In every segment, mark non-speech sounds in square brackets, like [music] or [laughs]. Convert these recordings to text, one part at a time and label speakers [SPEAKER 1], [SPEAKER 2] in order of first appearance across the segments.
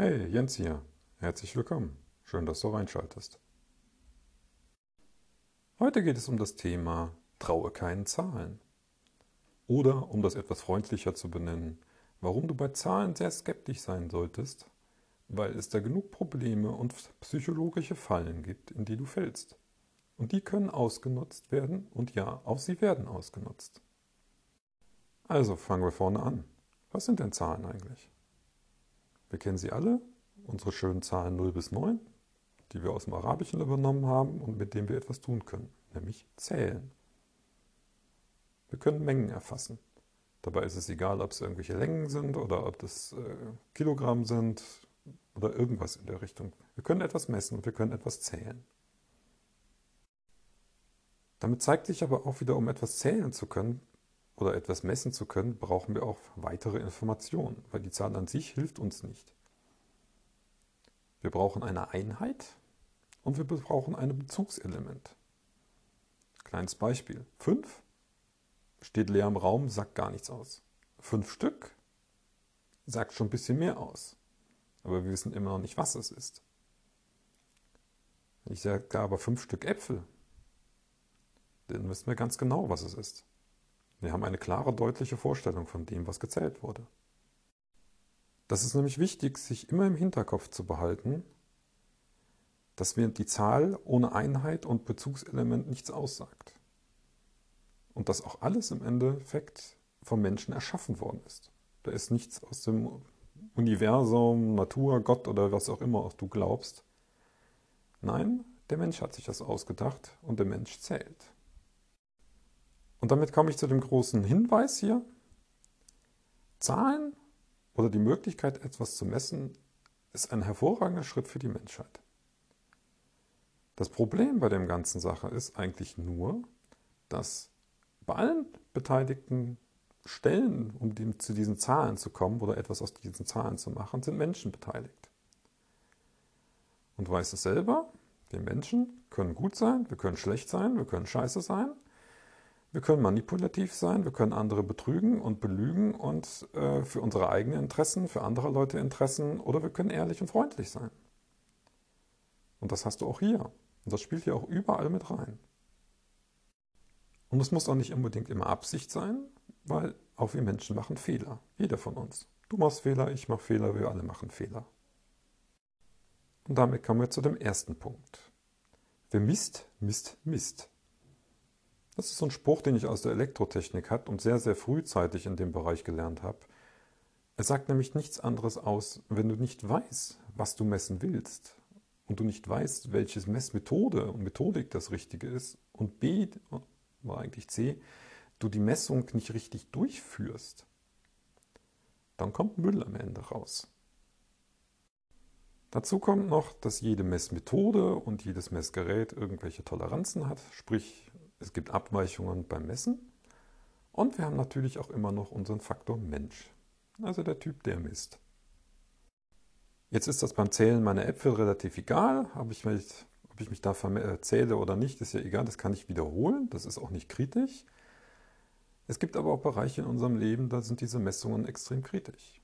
[SPEAKER 1] Hey, Jens hier. Herzlich willkommen. Schön, dass du reinschaltest. Heute geht es um das Thema Traue keinen Zahlen. Oder, um das etwas freundlicher zu benennen, warum du bei Zahlen sehr skeptisch sein solltest, weil es da genug Probleme und psychologische Fallen gibt, in die du fällst. Und die können ausgenutzt werden und ja, auch sie werden ausgenutzt. Also fangen wir vorne an. Was sind denn Zahlen eigentlich? Wir kennen sie alle, unsere schönen Zahlen 0 bis 9, die wir aus dem Arabischen übernommen haben und mit denen wir etwas tun können, nämlich zählen. Wir können Mengen erfassen. Dabei ist es egal, ob es irgendwelche Längen sind oder ob es äh, Kilogramm sind oder irgendwas in der Richtung. Wir können etwas messen und wir können etwas zählen. Damit zeigt sich aber auch wieder, um etwas zählen zu können oder etwas messen zu können, brauchen wir auch weitere Informationen, weil die Zahl an sich hilft uns nicht. Wir brauchen eine Einheit und wir brauchen ein Bezugselement. Kleines Beispiel. 5 steht leer im Raum, sagt gar nichts aus. 5 Stück sagt schon ein bisschen mehr aus. Aber wir wissen immer noch nicht, was es ist. Ich sage aber 5 Stück Äpfel, dann wissen wir ganz genau, was es ist. Wir haben eine klare, deutliche Vorstellung von dem, was gezählt wurde. Das ist nämlich wichtig, sich immer im Hinterkopf zu behalten, dass mir die Zahl ohne Einheit und Bezugselement nichts aussagt. Und dass auch alles im Endeffekt vom Menschen erschaffen worden ist. Da ist nichts aus dem Universum, Natur, Gott oder was auch immer auch du glaubst. Nein, der Mensch hat sich das ausgedacht und der Mensch zählt. Und damit komme ich zu dem großen Hinweis hier. Zahlen oder die Möglichkeit, etwas zu messen, ist ein hervorragender Schritt für die Menschheit. Das Problem bei dem ganzen Sache ist eigentlich nur, dass bei allen beteiligten Stellen, um die, zu diesen Zahlen zu kommen oder etwas aus diesen Zahlen zu machen, sind Menschen beteiligt. Und du weißt es selber, wir Menschen können gut sein, wir können schlecht sein, wir können scheiße sein, wir können manipulativ sein, wir können andere betrügen und belügen und äh, für unsere eigenen Interessen, für andere Leute Interessen oder wir können ehrlich und freundlich sein. Und das hast du auch hier. Und das spielt hier auch überall mit rein. Und es muss auch nicht unbedingt immer Absicht sein, weil auch wir Menschen machen Fehler. Jeder von uns. Du machst Fehler, ich mache Fehler, wir alle machen Fehler. Und damit kommen wir zu dem ersten Punkt. Wer misst, misst, misst. Das ist so ein Spruch, den ich aus der Elektrotechnik habe und sehr, sehr frühzeitig in dem Bereich gelernt habe. Er sagt nämlich nichts anderes aus, wenn du nicht weißt, was du messen willst und du nicht weißt, welche Messmethode und Methodik das Richtige ist und B, war eigentlich C, du die Messung nicht richtig durchführst, dann kommt Müll am Ende raus. Dazu kommt noch, dass jede Messmethode und jedes Messgerät irgendwelche Toleranzen hat, sprich es gibt Abweichungen beim Messen und wir haben natürlich auch immer noch unseren Faktor Mensch, also der Typ, der misst. Jetzt ist das beim Zählen meiner Äpfel relativ egal, ob ich mich, ob ich mich da äh, zähle oder nicht, ist ja egal, das kann ich wiederholen, das ist auch nicht kritisch. Es gibt aber auch Bereiche in unserem Leben, da sind diese Messungen extrem kritisch.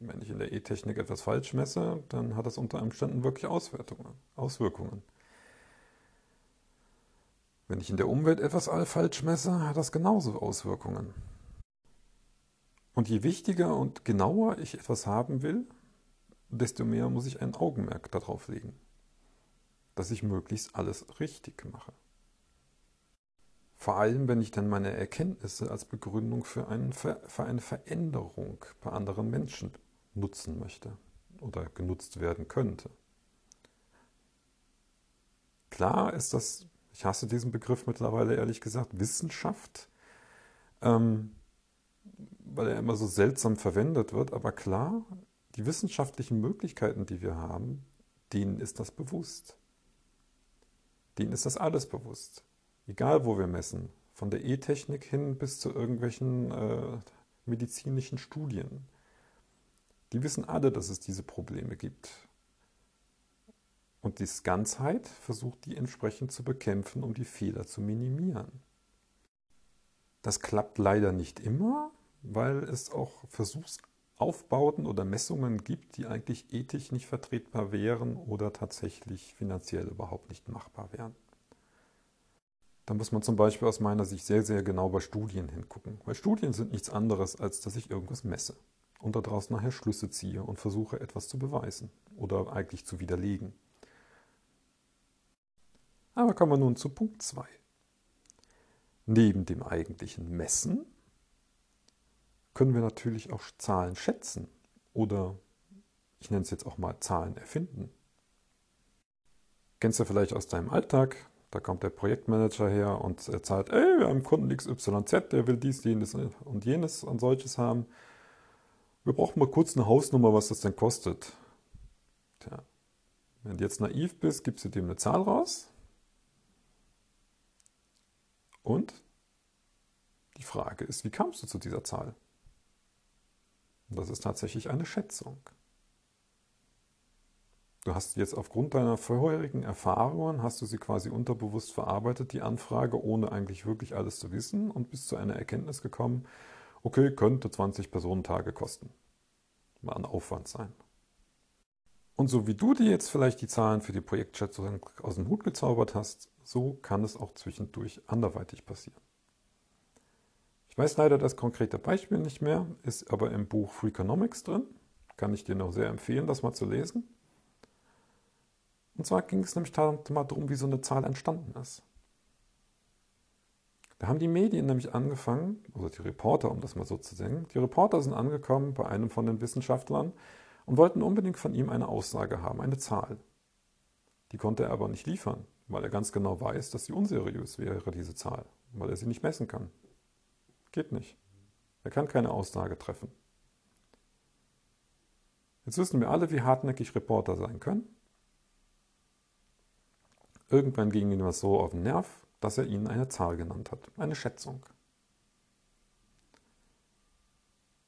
[SPEAKER 1] Wenn ich in der E-Technik etwas falsch messe, dann hat das unter Umständen wirklich Auswirkungen. Wenn ich in der Umwelt etwas falsch messe, hat das genauso Auswirkungen. Und je wichtiger und genauer ich etwas haben will, desto mehr muss ich ein Augenmerk darauf legen, dass ich möglichst alles richtig mache. Vor allem, wenn ich dann meine Erkenntnisse als Begründung für, einen, für eine Veränderung bei anderen Menschen nutzen möchte oder genutzt werden könnte. Klar ist das ich hasse diesen Begriff mittlerweile ehrlich gesagt, Wissenschaft, ähm, weil er immer so seltsam verwendet wird. Aber klar, die wissenschaftlichen Möglichkeiten, die wir haben, denen ist das bewusst. Denen ist das alles bewusst. Egal, wo wir messen. Von der E-Technik hin bis zu irgendwelchen äh, medizinischen Studien. Die wissen alle, dass es diese Probleme gibt. Und die Ganzheit versucht die entsprechend zu bekämpfen, um die Fehler zu minimieren. Das klappt leider nicht immer, weil es auch Versuchs Aufbauten oder Messungen gibt, die eigentlich ethisch nicht vertretbar wären oder tatsächlich finanziell überhaupt nicht machbar wären. Da muss man zum Beispiel aus meiner Sicht sehr, sehr genau bei Studien hingucken. Weil Studien sind nichts anderes, als dass ich irgendwas messe und daraus nachher Schlüsse ziehe und versuche etwas zu beweisen oder eigentlich zu widerlegen. Aber kommen wir nun zu Punkt 2. Neben dem eigentlichen Messen können wir natürlich auch Zahlen schätzen oder ich nenne es jetzt auch mal Zahlen erfinden. Kennst du vielleicht aus deinem Alltag? Da kommt der Projektmanager her und zahlt, ey, wir haben Kunden XYZ, der will dies, jenes und jenes und solches haben. Wir brauchen mal kurz eine Hausnummer, was das denn kostet. Tja, wenn du jetzt naiv bist, gibst du dem eine Zahl raus und die Frage ist, wie kamst du zu dieser Zahl? Das ist tatsächlich eine Schätzung. Du hast jetzt aufgrund deiner vorherigen Erfahrungen, hast du sie quasi unterbewusst verarbeitet, die Anfrage, ohne eigentlich wirklich alles zu wissen und bist zu einer Erkenntnis gekommen, okay, könnte 20 Personentage kosten. Mal ein Aufwand sein. Und so wie du dir jetzt vielleicht die Zahlen für die Projektschätzung aus dem Hut gezaubert hast, so kann es auch zwischendurch anderweitig passieren. Ich weiß leider das konkrete Beispiel nicht mehr, ist aber im Buch Freakonomics drin. Kann ich dir noch sehr empfehlen, das mal zu lesen. Und zwar ging es nämlich mal darum, wie so eine Zahl entstanden ist. Da haben die Medien nämlich angefangen, also die Reporter, um das mal so zu sagen, die Reporter sind angekommen bei einem von den Wissenschaftlern und wollten unbedingt von ihm eine Aussage haben, eine Zahl. Die konnte er aber nicht liefern weil er ganz genau weiß, dass sie unseriös wäre, diese Zahl, weil er sie nicht messen kann. Geht nicht. Er kann keine Aussage treffen. Jetzt wissen wir alle, wie hartnäckig Reporter sein können. Irgendwann ging ihm das so auf den Nerv, dass er ihnen eine Zahl genannt hat, eine Schätzung.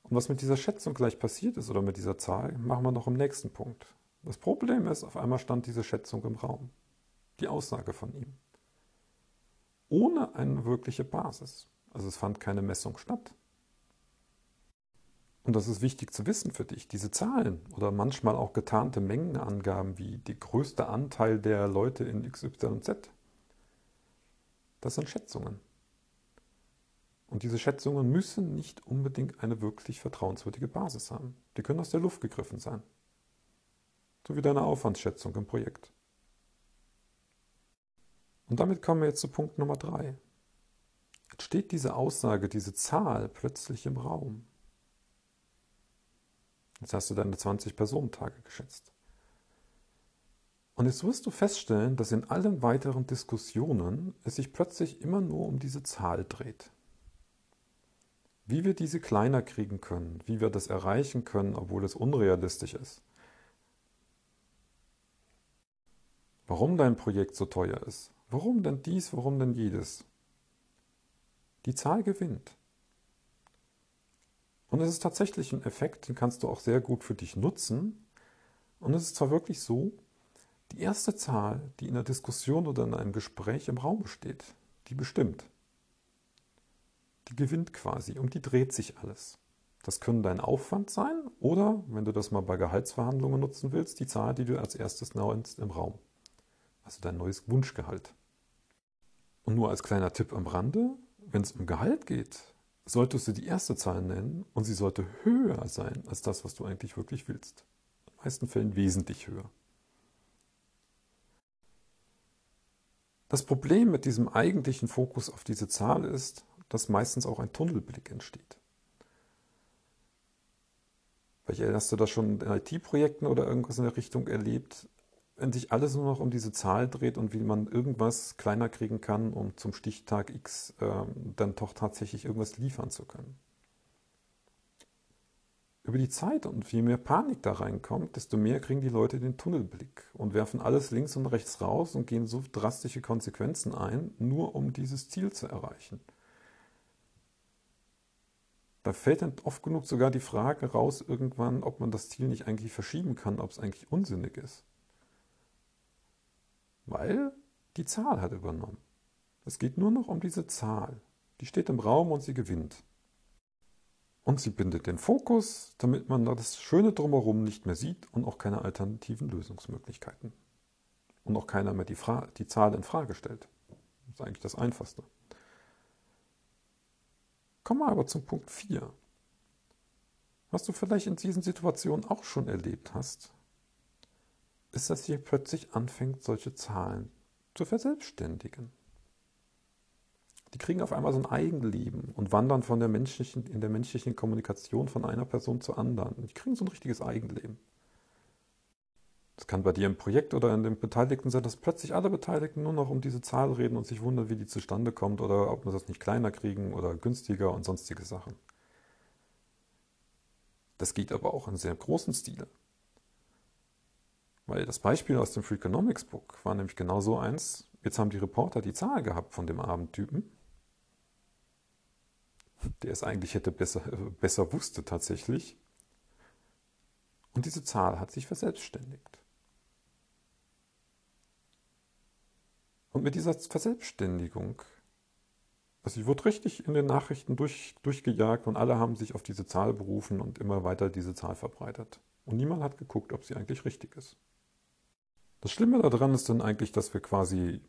[SPEAKER 1] Und was mit dieser Schätzung gleich passiert ist oder mit dieser Zahl, machen wir noch im nächsten Punkt. Das Problem ist, auf einmal stand diese Schätzung im Raum die Aussage von ihm. Ohne eine wirkliche Basis. Also es fand keine Messung statt. Und das ist wichtig zu wissen für dich. Diese Zahlen oder manchmal auch getarnte Mengenangaben wie die größte Anteil der Leute in XYZ, das sind Schätzungen. Und diese Schätzungen müssen nicht unbedingt eine wirklich vertrauenswürdige Basis haben. Die können aus der Luft gegriffen sein. So wie deine Aufwandsschätzung im Projekt. Und damit kommen wir jetzt zu Punkt Nummer drei. Jetzt steht diese Aussage, diese Zahl plötzlich im Raum. Jetzt hast du deine 20 Personentage geschätzt. Und jetzt wirst du feststellen, dass in allen weiteren Diskussionen es sich plötzlich immer nur um diese Zahl dreht. Wie wir diese kleiner kriegen können, wie wir das erreichen können, obwohl es unrealistisch ist. Warum dein Projekt so teuer ist, Warum denn dies, warum denn jedes? Die Zahl gewinnt. Und es ist tatsächlich ein Effekt, den kannst du auch sehr gut für dich nutzen. Und es ist zwar wirklich so, die erste Zahl, die in einer Diskussion oder in einem Gespräch im Raum steht, die bestimmt. Die gewinnt quasi, um die dreht sich alles. Das können dein Aufwand sein oder, wenn du das mal bei Gehaltsverhandlungen nutzen willst, die Zahl, die du als erstes nennst im Raum. Also dein neues Wunschgehalt. Und nur als kleiner Tipp am Rande, wenn es um Gehalt geht, solltest du die erste Zahl nennen und sie sollte höher sein als das, was du eigentlich wirklich willst. In den meisten Fällen wesentlich höher. Das Problem mit diesem eigentlichen Fokus auf diese Zahl ist, dass meistens auch ein Tunnelblick entsteht. Vielleicht hast du das schon in IT-Projekten oder irgendwas in der Richtung erlebt sich alles nur noch um diese Zahl dreht und wie man irgendwas kleiner kriegen kann, um zum Stichtag X äh, dann doch tatsächlich irgendwas liefern zu können. Über die Zeit und je mehr Panik da reinkommt, desto mehr kriegen die Leute den Tunnelblick und werfen alles links und rechts raus und gehen so drastische Konsequenzen ein, nur um dieses Ziel zu erreichen. Da fällt dann oft genug sogar die Frage raus irgendwann, ob man das Ziel nicht eigentlich verschieben kann, ob es eigentlich unsinnig ist weil die Zahl hat übernommen. Es geht nur noch um diese Zahl. Die steht im Raum und sie gewinnt. Und sie bindet den Fokus, damit man das Schöne drumherum nicht mehr sieht und auch keine alternativen Lösungsmöglichkeiten. Und auch keiner mehr die, Fra die Zahl in Frage stellt. Das ist eigentlich das Einfachste. Kommen wir aber zum Punkt 4. Was du vielleicht in diesen Situationen auch schon erlebt hast, ist, dass hier plötzlich anfängt, solche Zahlen zu verselbstständigen. Die kriegen auf einmal so ein Eigenleben und wandern von der menschlichen, in der menschlichen Kommunikation von einer Person zur anderen. Die kriegen so ein richtiges Eigenleben. Das kann bei dir im Projekt oder in den Beteiligten sein, dass plötzlich alle Beteiligten nur noch um diese Zahl reden und sich wundern, wie die zustande kommt oder ob wir das nicht kleiner kriegen oder günstiger und sonstige Sachen. Das geht aber auch in sehr großen Stile. Weil das Beispiel aus dem Freakonomics Book war nämlich genau so eins. Jetzt haben die Reporter die Zahl gehabt von dem Abendtypen, der es eigentlich hätte besser, [laughs] besser wusste tatsächlich. Und diese Zahl hat sich verselbstständigt. Und mit dieser Verselbstständigung also sie wurde richtig in den Nachrichten durch, durchgejagt und alle haben sich auf diese Zahl berufen und immer weiter diese Zahl verbreitet. Und niemand hat geguckt, ob sie eigentlich richtig ist. Das Schlimme daran ist dann eigentlich, dass wir quasi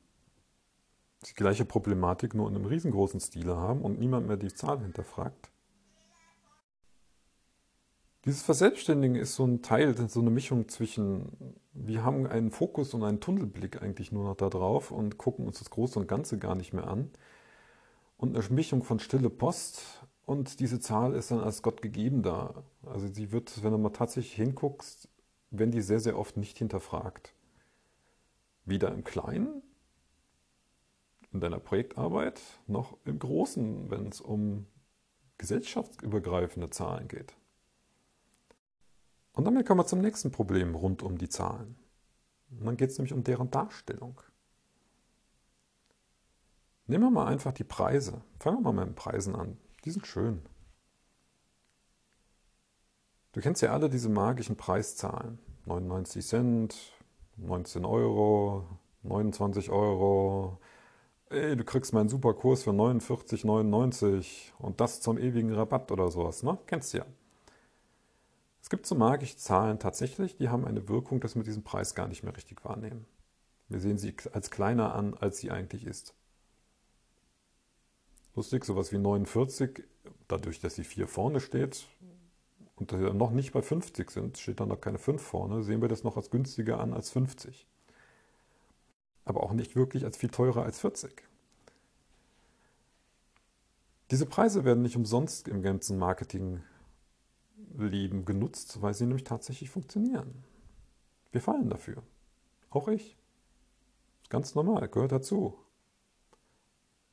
[SPEAKER 1] die gleiche Problematik nur in einem riesengroßen Stile haben und niemand mehr die Zahl hinterfragt. Dieses Verselbstständigen ist so ein Teil, so eine Mischung zwischen, wir haben einen Fokus und einen Tunnelblick eigentlich nur noch da drauf und gucken uns das Große und Ganze gar nicht mehr an und eine Mischung von stille Post und diese Zahl ist dann als Gott gegeben da. Also sie wird, wenn du mal tatsächlich hinguckst, wenn die sehr, sehr oft nicht hinterfragt. Weder im Kleinen, in deiner Projektarbeit, noch im Großen, wenn es um gesellschaftsübergreifende Zahlen geht. Und damit kommen wir zum nächsten Problem rund um die Zahlen. Und dann geht es nämlich um deren Darstellung. Nehmen wir mal einfach die Preise. Fangen wir mal mit den Preisen an. Die sind schön. Du kennst ja alle diese magischen Preiszahlen. 99 Cent, 19 Euro, 29 Euro. Ey, du kriegst meinen super Kurs für 49,99 und das zum ewigen Rabatt oder sowas, ne? Kennst du ja. Es gibt so magische Zahlen tatsächlich, die haben eine Wirkung, dass wir diesen Preis gar nicht mehr richtig wahrnehmen. Wir sehen sie als kleiner an, als sie eigentlich ist. Lustig, sowas wie 49, dadurch, dass die 4 vorne steht und wir noch nicht bei 50 sind, steht dann noch keine 5 vorne, sehen wir das noch als günstiger an als 50. Aber auch nicht wirklich als viel teurer als 40. Diese Preise werden nicht umsonst im ganzen Marketingleben genutzt, weil sie nämlich tatsächlich funktionieren. Wir fallen dafür. Auch ich. Ganz normal, gehört dazu.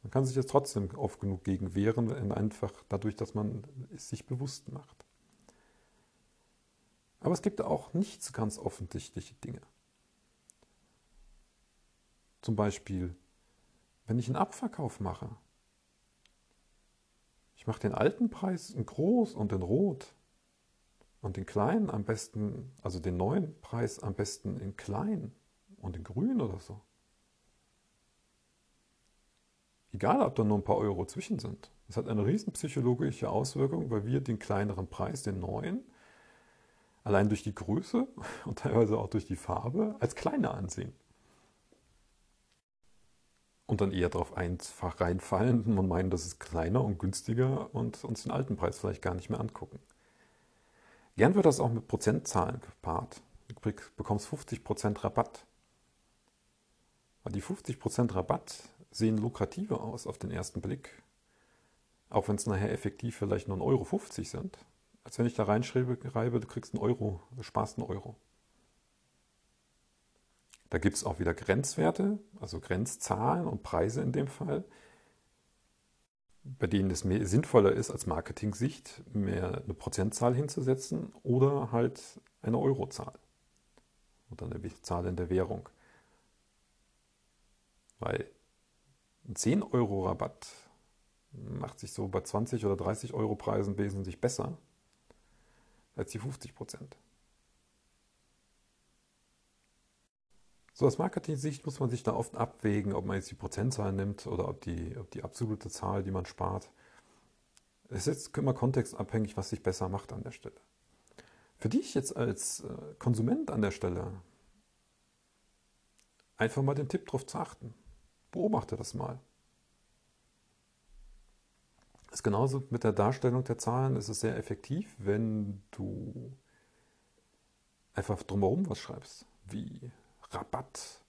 [SPEAKER 1] Man kann sich jetzt trotzdem oft genug gegen wehren, einfach dadurch, dass man es sich bewusst macht. Aber es gibt auch nicht ganz offensichtliche Dinge. Zum Beispiel, wenn ich einen Abverkauf mache. Ich mache den alten Preis in groß und in rot und den kleinen am besten, also den neuen Preis am besten in klein und in grün oder so. Egal, ob da nur ein paar Euro zwischen sind. Das hat eine riesen psychologische Auswirkung, weil wir den kleineren Preis, den neuen, allein durch die Größe [laughs] und teilweise auch durch die Farbe als kleiner ansehen. Und dann eher darauf einfach reinfallen und meinen, das ist kleiner und günstiger und uns den alten Preis vielleicht gar nicht mehr angucken. Gern wird das auch mit Prozentzahlen gepaart. Du bekommst 50% Rabatt. Weil die 50% Rabatt sehen lukrativer aus auf den ersten Blick, auch wenn es nachher effektiv vielleicht nur 1,50 Euro sind, als wenn ich da reinschreibe, du kriegst einen Euro, du sparst einen Euro. Da gibt es auch wieder Grenzwerte, also Grenzzahlen und Preise in dem Fall, bei denen es mehr sinnvoller ist, als Marketing-Sicht mehr eine Prozentzahl hinzusetzen oder halt eine Eurozahl oder eine Zahl in der Währung. Weil ein 10 Euro Rabatt macht sich so bei 20 oder 30 Euro Preisen wesentlich besser als die 50 Prozent. So aus Marketing-Sicht muss man sich da oft abwägen, ob man jetzt die Prozentzahl nimmt oder ob die, ob die absolute Zahl, die man spart, Es ist jetzt immer kontextabhängig, was sich besser macht an der Stelle. Für dich jetzt als äh, Konsument an der Stelle einfach mal den Tipp darauf zu achten. Beobachte das mal. Ist genauso mit der Darstellung der Zahlen. Es ist sehr effektiv, wenn du einfach drumherum was schreibst, wie Rabatt,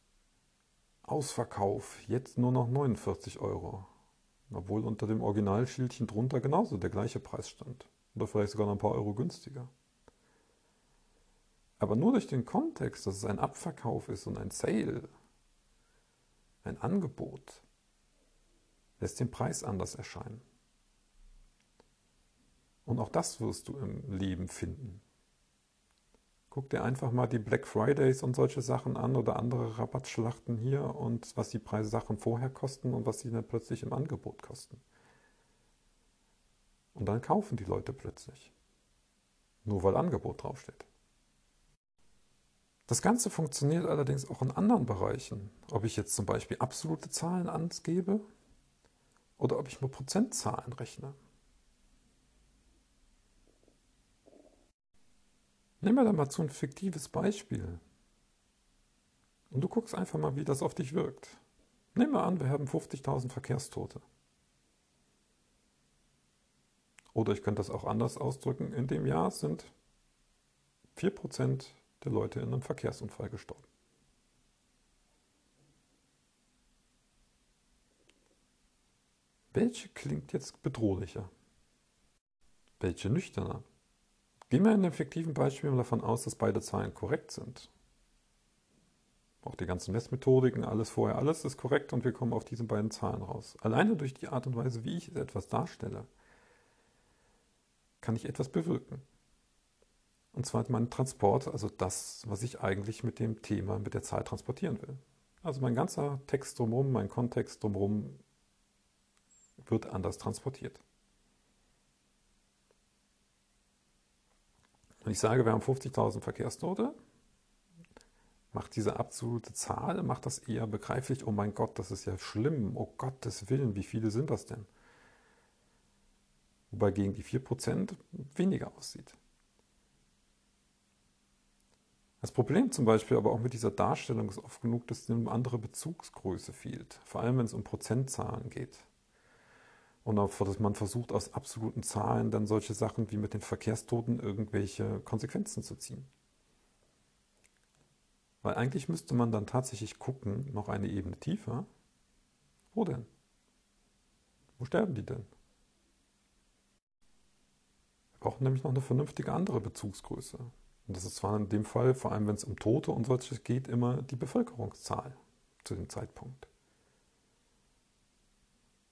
[SPEAKER 1] Ausverkauf, jetzt nur noch 49 Euro. Obwohl unter dem Originalschildchen drunter genauso der gleiche Preis stand. Oder vielleicht sogar noch ein paar Euro günstiger. Aber nur durch den Kontext, dass es ein Abverkauf ist und ein Sale, ein Angebot, lässt den Preis anders erscheinen. Und auch das wirst du im Leben finden. Guck dir einfach mal die Black Fridays und solche Sachen an oder andere Rabattschlachten hier und was die Preise Sachen vorher kosten und was sie dann plötzlich im Angebot kosten. Und dann kaufen die Leute plötzlich. Nur weil Angebot draufsteht. Das Ganze funktioniert allerdings auch in anderen Bereichen. Ob ich jetzt zum Beispiel absolute Zahlen angebe oder ob ich nur Prozentzahlen rechne. Nehmen wir da mal so ein fiktives Beispiel. Und du guckst einfach mal, wie das auf dich wirkt. Nehmen wir an, wir haben 50.000 Verkehrstote. Oder ich könnte das auch anders ausdrücken. In dem Jahr sind 4% der Leute in einem Verkehrsunfall gestorben. Welche klingt jetzt bedrohlicher? Welche nüchterner? Gehen wir in dem fiktiven Beispiel mal davon aus, dass beide Zahlen korrekt sind. Auch die ganzen Messmethodiken, alles vorher, alles ist korrekt und wir kommen auf diese beiden Zahlen raus. Alleine durch die Art und Weise, wie ich etwas darstelle, kann ich etwas bewirken. Und zwar mein Transport, also das, was ich eigentlich mit dem Thema, mit der Zahl transportieren will. Also mein ganzer Text drumherum, mein Kontext drumherum wird anders transportiert. Wenn ich sage, wir haben 50.000 Verkehrstote, macht diese absolute Zahl, macht das eher begreiflich, oh mein Gott, das ist ja schlimm, oh Gottes Willen, wie viele sind das denn? Wobei gegen die 4% weniger aussieht. Das Problem zum Beispiel aber auch mit dieser Darstellung ist oft genug, dass eine andere Bezugsgröße fehlt, vor allem wenn es um Prozentzahlen geht. Und auch, dass man versucht, aus absoluten Zahlen dann solche Sachen wie mit den Verkehrstoten irgendwelche Konsequenzen zu ziehen. Weil eigentlich müsste man dann tatsächlich gucken, noch eine Ebene tiefer. Wo denn? Wo sterben die denn? Wir brauchen nämlich noch eine vernünftige andere Bezugsgröße. Und das ist zwar in dem Fall, vor allem wenn es um Tote und solches geht, immer die Bevölkerungszahl zu dem Zeitpunkt.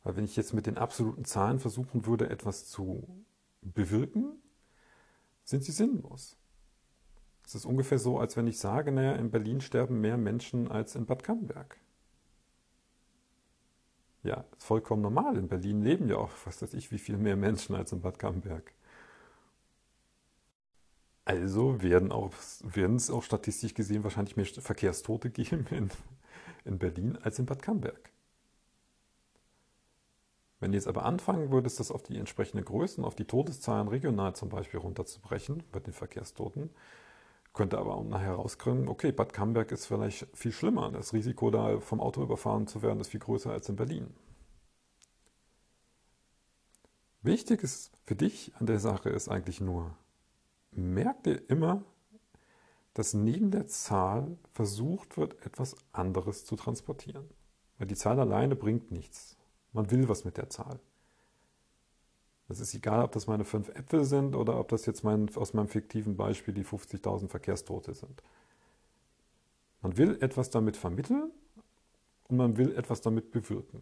[SPEAKER 1] Weil wenn ich jetzt mit den absoluten Zahlen versuchen würde, etwas zu bewirken, sind sie sinnlos. Es ist ungefähr so, als wenn ich sage, naja, in Berlin sterben mehr Menschen als in Bad Camberg. Ja, ist vollkommen normal. In Berlin leben ja auch, was weiß ich, wie viel mehr Menschen als in Bad Camberg. Also werden, es auch statistisch gesehen wahrscheinlich mehr Verkehrstote [laughs] geben in, in Berlin als in Bad Camberg. Wenn du jetzt aber anfangen würdest, das auf die entsprechenden Größen, auf die Todeszahlen regional zum Beispiel runterzubrechen, bei den Verkehrstoten, könnte aber auch nachher rauskommen, okay, Bad Camberg ist vielleicht viel schlimmer. Das Risiko, da vom Auto überfahren zu werden, ist viel größer als in Berlin. Wichtig ist für dich an der Sache ist eigentlich nur, merk dir immer, dass neben der Zahl versucht wird, etwas anderes zu transportieren. Weil die Zahl alleine bringt nichts. Man will was mit der Zahl. Es ist egal, ob das meine fünf Äpfel sind oder ob das jetzt mein, aus meinem fiktiven Beispiel die 50.000 Verkehrstote sind. Man will etwas damit vermitteln und man will etwas damit bewirken.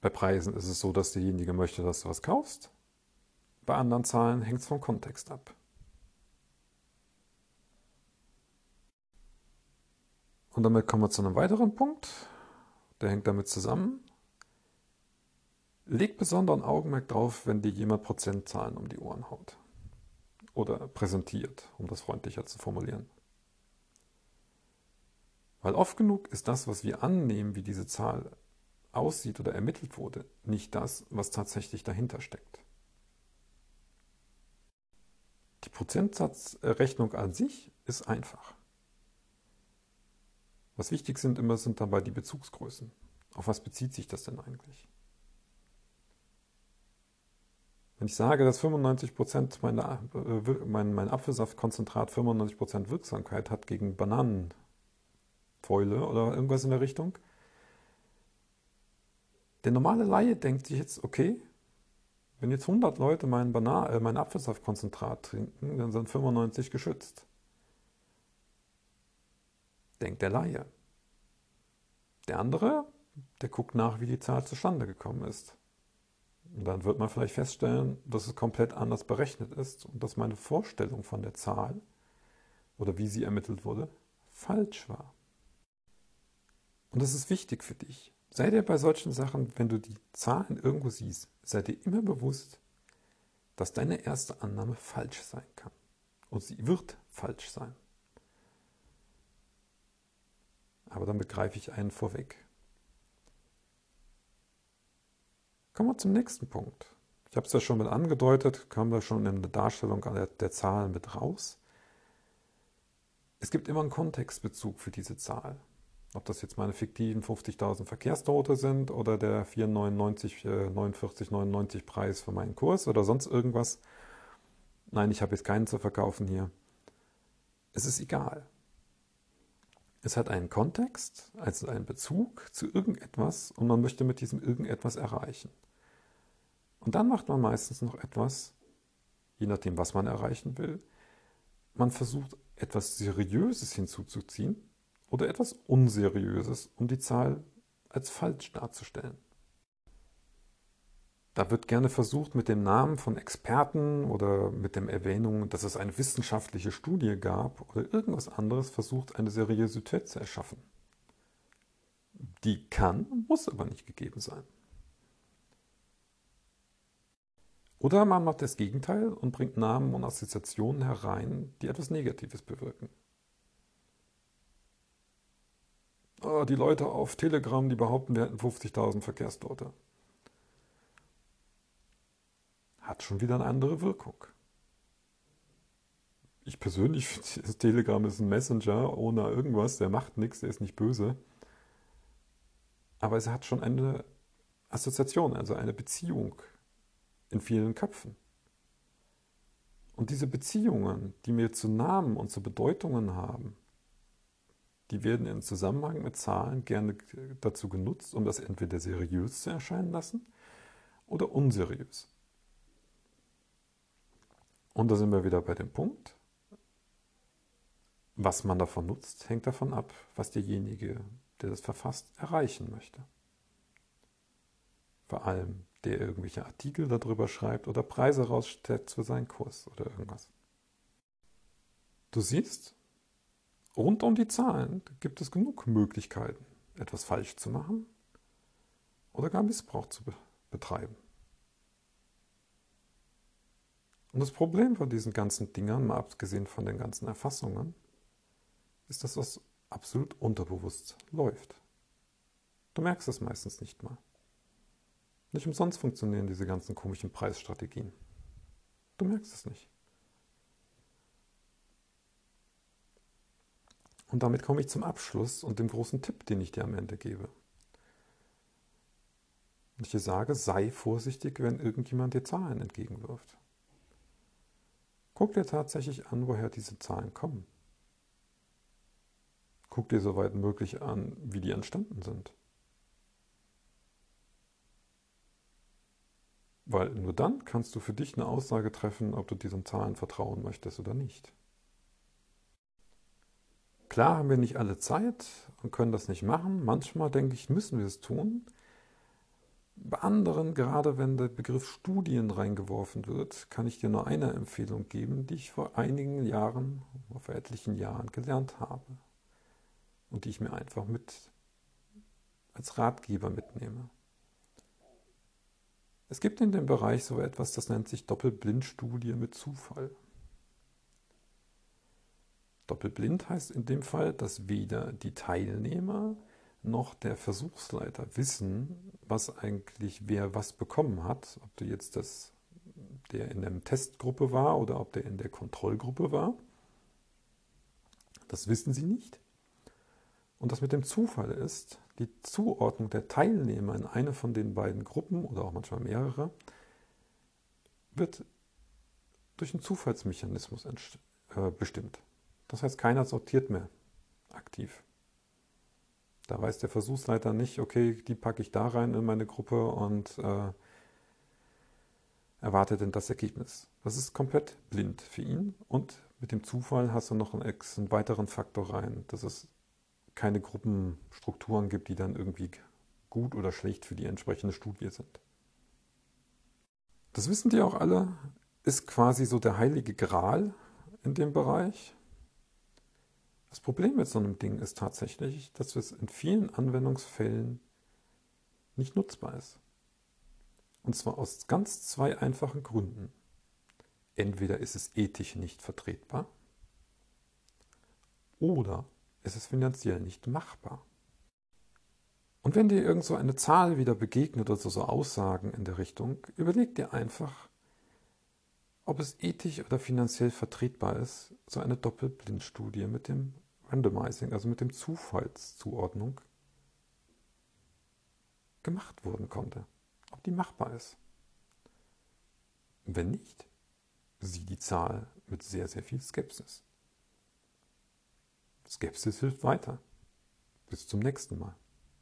[SPEAKER 1] Bei Preisen ist es so, dass derjenige möchte, dass du was kaufst. Bei anderen Zahlen hängt es vom Kontext ab. Und damit kommen wir zu einem weiteren Punkt der hängt damit zusammen. Leg besonderen Augenmerk drauf, wenn dir jemand Prozentzahlen um die Ohren haut. Oder präsentiert, um das freundlicher zu formulieren. Weil oft genug ist das, was wir annehmen, wie diese Zahl aussieht oder ermittelt wurde, nicht das, was tatsächlich dahinter steckt. Die Prozentsatzrechnung an sich ist einfach. Was wichtig sind immer sind dabei die Bezugsgrößen. Auf was bezieht sich das denn eigentlich? Wenn ich sage, dass 95% meiner, äh, mein, mein Apfelsaftkonzentrat 95% Wirksamkeit hat gegen Bananenfäule oder irgendwas in der Richtung, der normale Laie denkt sich jetzt, okay, wenn jetzt 100 Leute meinen, Bana äh, meinen Apfelsaftkonzentrat trinken, dann sind 95 geschützt. Denkt der Laie. Der andere, der guckt nach, wie die Zahl zustande gekommen ist. Und dann wird man vielleicht feststellen, dass es komplett anders berechnet ist und dass meine Vorstellung von der Zahl oder wie sie ermittelt wurde, falsch war. Und das ist wichtig für dich. Sei dir bei solchen Sachen, wenn du die Zahlen irgendwo siehst, sei dir immer bewusst, dass deine erste Annahme falsch sein kann. Und sie wird falsch sein. Aber dann begreife ich einen vorweg. Kommen wir zum nächsten Punkt. Ich habe es ja schon mit angedeutet, kam da schon in der Darstellung der, Zahlen mit raus. Es gibt immer einen Kontextbezug für diese Zahl. Ob das jetzt meine fiktiven 50.000 Verkehrstote sind oder der 4,99, äh, 49,99 Preis für meinen Kurs oder sonst irgendwas. Nein, ich habe jetzt keinen zu verkaufen hier. Es ist egal. Es hat einen Kontext, also einen Bezug zu irgendetwas und man möchte mit diesem irgendetwas erreichen. Und dann macht man meistens noch etwas, je nachdem, was man erreichen will. Man versucht etwas Seriöses hinzuzuziehen oder etwas Unseriöses, um die Zahl als falsch darzustellen. Da wird gerne versucht, mit dem Namen von Experten oder mit der Erwähnung, dass es eine wissenschaftliche Studie gab oder irgendwas anderes versucht, eine Seriosität zu erschaffen. Die kann, muss aber nicht gegeben sein. Oder man macht das Gegenteil und bringt Namen und Assoziationen herein, die etwas Negatives bewirken. Oh, die Leute auf Telegram, die behaupten, wir hätten 50.000 Verkehrstote. Hat schon wieder eine andere Wirkung. Ich persönlich [laughs] finde, Telegram ist ein Messenger ohne irgendwas, der macht nichts, der ist nicht böse. Aber es hat schon eine Assoziation, also eine Beziehung in vielen Köpfen. Und diese Beziehungen, die mir zu Namen und zu Bedeutungen haben, die werden im Zusammenhang mit Zahlen gerne dazu genutzt, um das entweder seriös zu erscheinen lassen oder unseriös. Und da sind wir wieder bei dem Punkt, was man davon nutzt, hängt davon ab, was derjenige, der das verfasst, erreichen möchte. Vor allem der irgendwelche Artikel darüber schreibt oder Preise rausstellt für seinen Kurs oder irgendwas. Du siehst, rund um die Zahlen gibt es genug Möglichkeiten, etwas falsch zu machen oder gar Missbrauch zu be betreiben. Und das Problem von diesen ganzen Dingern, mal abgesehen von den ganzen Erfassungen, ist, dass das absolut unterbewusst läuft. Du merkst es meistens nicht mal. Nicht umsonst funktionieren diese ganzen komischen Preisstrategien. Du merkst es nicht. Und damit komme ich zum Abschluss und dem großen Tipp, den ich dir am Ende gebe. Ich dir sage, sei vorsichtig, wenn irgendjemand dir Zahlen entgegenwirft. Guck dir tatsächlich an, woher diese Zahlen kommen. Guck dir soweit möglich an, wie die entstanden sind. Weil nur dann kannst du für dich eine Aussage treffen, ob du diesen Zahlen vertrauen möchtest oder nicht. Klar haben wir nicht alle Zeit und können das nicht machen. Manchmal denke ich, müssen wir es tun. Bei anderen, gerade wenn der Begriff Studien reingeworfen wird, kann ich dir nur eine Empfehlung geben, die ich vor einigen Jahren, vor etlichen Jahren gelernt habe und die ich mir einfach mit als Ratgeber mitnehme. Es gibt in dem Bereich so etwas, das nennt sich Doppelblindstudie mit Zufall. Doppelblind heißt in dem Fall, dass weder die Teilnehmer noch der Versuchsleiter wissen, was eigentlich wer was bekommen hat, ob du jetzt das, der in der Testgruppe war oder ob der in der Kontrollgruppe war. Das wissen sie nicht. Und das mit dem Zufall ist, die Zuordnung der Teilnehmer in eine von den beiden Gruppen oder auch manchmal mehrere wird durch einen Zufallsmechanismus äh, bestimmt. Das heißt, keiner sortiert mehr aktiv. Da weiß der Versuchsleiter nicht, okay, die packe ich da rein in meine Gruppe und äh, erwartet dann das Ergebnis. Das ist komplett blind für ihn und mit dem Zufall hast du noch einen, einen weiteren Faktor rein, dass es keine Gruppenstrukturen gibt, die dann irgendwie gut oder schlecht für die entsprechende Studie sind. Das wissen die auch alle, ist quasi so der heilige Gral in dem Bereich. Das Problem mit so einem Ding ist tatsächlich, dass es in vielen Anwendungsfällen nicht nutzbar ist. Und zwar aus ganz zwei einfachen Gründen. Entweder ist es ethisch nicht vertretbar oder ist es finanziell nicht machbar. Und wenn dir irgend so eine Zahl wieder begegnet oder so, so Aussagen in der Richtung, überleg dir einfach, ob es ethisch oder finanziell vertretbar ist, so eine Doppelblindstudie mit dem Randomizing, also mit dem Zufallszuordnung, gemacht worden konnte. Ob die machbar ist. Wenn nicht, sieh die Zahl mit sehr, sehr viel Skepsis. Skepsis hilft weiter. Bis zum nächsten Mal.